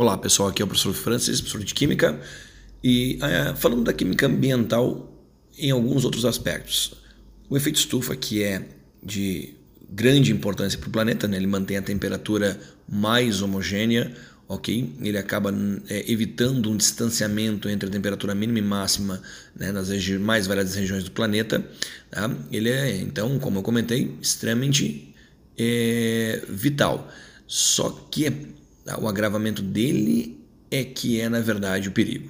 Olá pessoal, aqui é o professor Francis, professor de Química, e é, falando da química ambiental em alguns outros aspectos. O efeito estufa, que é de grande importância para o planeta, né? ele mantém a temperatura mais homogênea, ok? Ele acaba é, evitando um distanciamento entre a temperatura mínima e máxima né, nas mais variadas regiões do planeta. Tá? Ele é, então, como eu comentei, extremamente é, vital. Só que Tá? O agravamento dele é que é, na verdade, o perigo.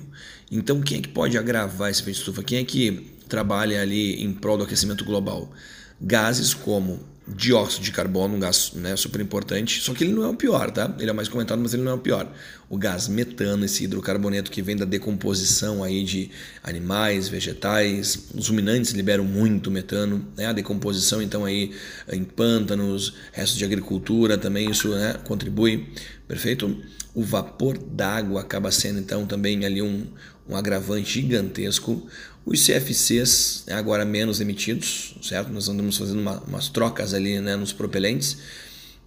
Então, quem é que pode agravar esse efeito estufa? Quem é que trabalha ali em prol do aquecimento global? Gases como dióxido de carbono, um gás né, super importante, só que ele não é o pior, tá? Ele é mais comentado, mas ele não é o pior. O gás metano, esse hidrocarboneto que vem da decomposição aí de animais, vegetais, os ruminantes liberam muito metano, né? A decomposição então aí em pântanos, restos de agricultura também isso né, contribui, perfeito? O vapor d'água acaba sendo então também ali um, um agravante gigantesco. Os CFCs né, agora menos emitidos, certo? Nós andamos fazendo uma, umas trocas ali né, nos propelentes.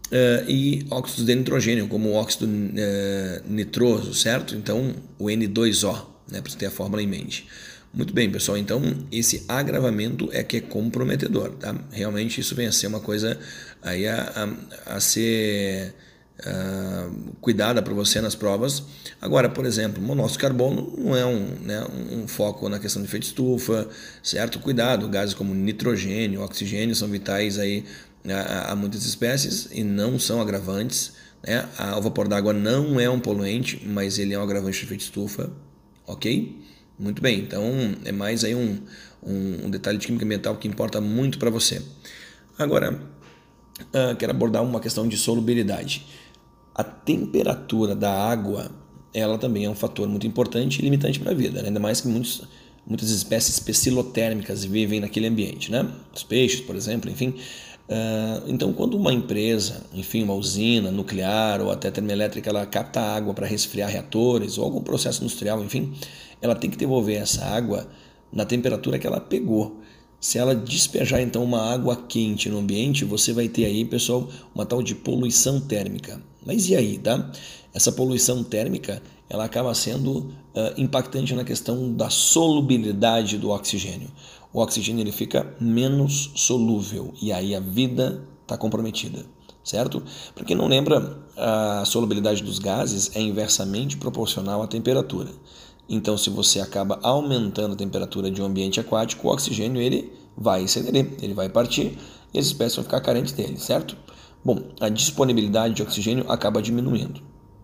Uh, e óxidos de nitrogênio, como o óxido uh, nitroso, certo? Então, o N2O, né, para você ter a fórmula em mente. Muito bem, pessoal. Então, esse agravamento é que é comprometedor, tá? Realmente isso vem a ser uma coisa aí a, a, a ser uh, cuidada para você nas provas. Agora, por exemplo, monóxido de carbono não é um, né, um foco na questão de efeito estufa, certo? Cuidado, gases como nitrogênio, oxigênio são vitais aí a, a muitas espécies e não são agravantes. Né? O vapor d'água não é um poluente, mas ele é um agravante de efeito estufa, ok? Muito bem, então é mais aí um, um, um detalhe de química ambiental que importa muito para você. Agora, uh, quero abordar uma questão de solubilidade. A temperatura da água, ela também é um fator muito importante e limitante para a vida, né? ainda mais que muitos, muitas espécies pecilotérmicas vivem naquele ambiente, né? Os peixes, por exemplo, enfim. Uh, então, quando uma empresa, enfim, uma usina nuclear ou até termoelétrica, ela capta água para resfriar reatores ou algum processo industrial, enfim, ela tem que devolver essa água na temperatura que ela pegou. Se ela despejar então uma água quente no ambiente, você vai ter aí, pessoal, uma tal de poluição térmica. Mas e aí, tá? Essa poluição térmica, ela acaba sendo uh, impactante na questão da solubilidade do oxigênio. O oxigênio ele fica menos solúvel e aí a vida está comprometida, certo? Para quem não lembra, a solubilidade dos gases é inversamente proporcional à temperatura. Então, se você acaba aumentando a temperatura de um ambiente aquático, o oxigênio ele vai ceder, ele vai partir e as espécies vão ficar carentes dele, certo? Bom, a disponibilidade de oxigênio acaba diminuindo.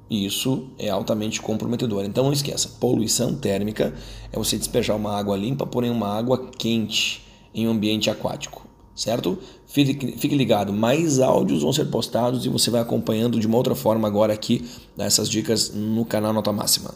E isso é altamente comprometedor. Então não esqueça, poluição térmica é você despejar uma água limpa, porém uma água quente em um ambiente aquático, certo? Fique, fique ligado, mais áudios vão ser postados e você vai acompanhando de uma outra forma agora aqui essas dicas no canal Nota Máxima.